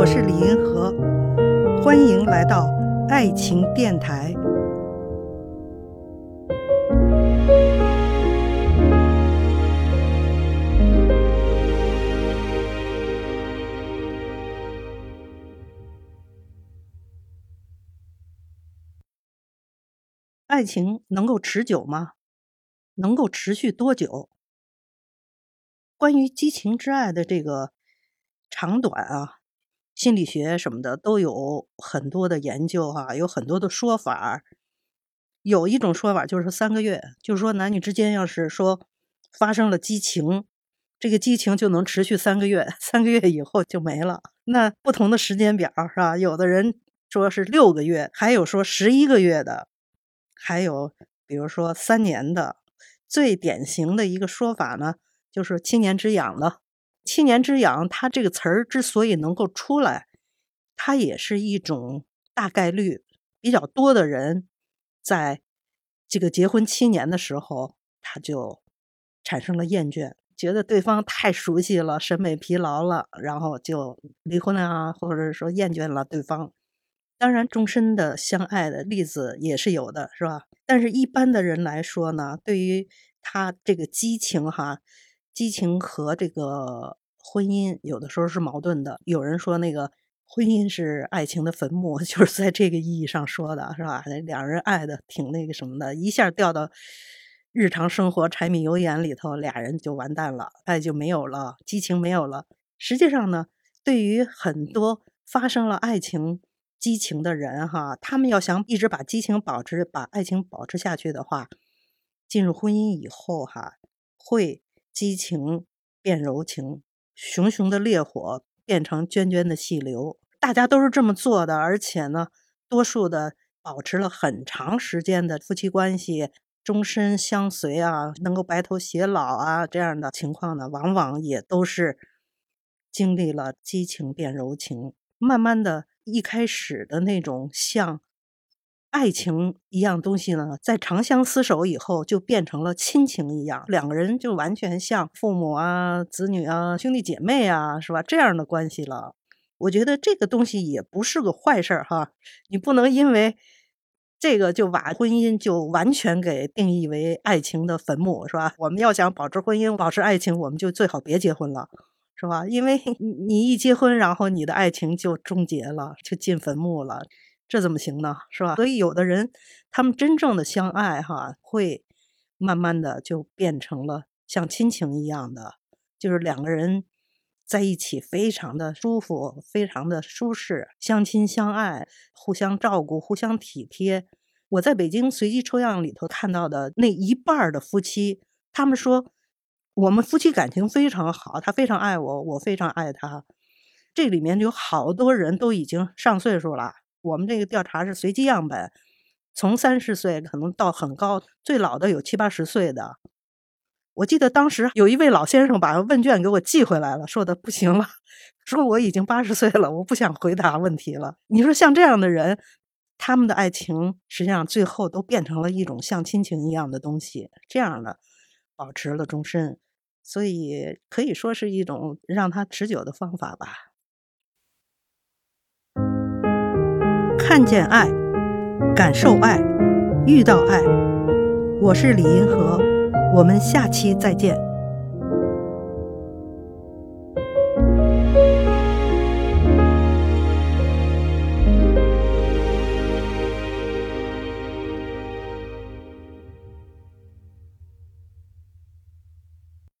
我是李银河，欢迎来到爱情电台。爱情能够持久吗？能够持续多久？关于激情之爱的这个长短啊，心理学什么的都有很多的研究哈、有很多的说法。有一种说法就是三个月，就是说男女之间要是说发生了激情，这个激情就能持续三个月，三个月以后就没了。那不同的时间表是吧？有的人说是六个月，还有说十一个月的，还有比如说三年的。最典型的一个说法呢，就是七年之痒了。七年之痒，它这个词儿之所以能够出来，它也是一种大概率比较多的人，在这个结婚七年的时候，他就产生了厌倦，觉得对方太熟悉了，审美疲劳了，然后就离婚了啊，或者说厌倦了对方。当然，终身的相爱的例子也是有的，是吧？但是，一般的人来说呢，对于他这个激情哈，激情和这个婚姻有的时候是矛盾的。有人说，那个婚姻是爱情的坟墓，就是在这个意义上说的，是吧？两人爱的挺那个什么的，一下掉到日常生活柴米油盐里头，俩人就完蛋了，爱就没有了，激情没有了。实际上呢，对于很多发生了爱情。激情的人哈，他们要想一直把激情保持、把爱情保持下去的话，进入婚姻以后哈，会激情变柔情，熊熊的烈火变成涓涓的细流。大家都是这么做的，而且呢，多数的保持了很长时间的夫妻关系，终身相随啊，能够白头偕老啊，这样的情况呢，往往也都是经历了激情变柔情，慢慢的。一开始的那种像爱情一样东西呢，在长相厮守以后，就变成了亲情一样，两个人就完全像父母啊、子女啊、兄弟姐妹啊，是吧？这样的关系了。我觉得这个东西也不是个坏事儿哈，你不能因为这个就把婚姻就完全给定义为爱情的坟墓，是吧？我们要想保持婚姻、保持爱情，我们就最好别结婚了。是吧？因为 你一结婚，然后你的爱情就终结了，就进坟墓了，这怎么行呢？是吧？所以有的人，他们真正的相爱，哈，会慢慢的就变成了像亲情一样的，就是两个人在一起非常的舒服，非常的舒适，相亲相爱，互相照顾，互相体贴。我在北京随机抽样里头看到的那一半的夫妻，他们说。我们夫妻感情非常好，他非常爱我，我非常爱他。这里面有好多人都已经上岁数了。我们这个调查是随机样本，从三十岁可能到很高，最老的有七八十岁的。我记得当时有一位老先生把问卷给我寄回来了，说的不行了，说我已经八十岁了，我不想回答问题了。你说像这样的人，他们的爱情实际上最后都变成了一种像亲情一样的东西，这样的保持了终身。所以可以说是一种让它持久的方法吧。看见爱，感受爱，遇到爱。我是李银河，我们下期再见。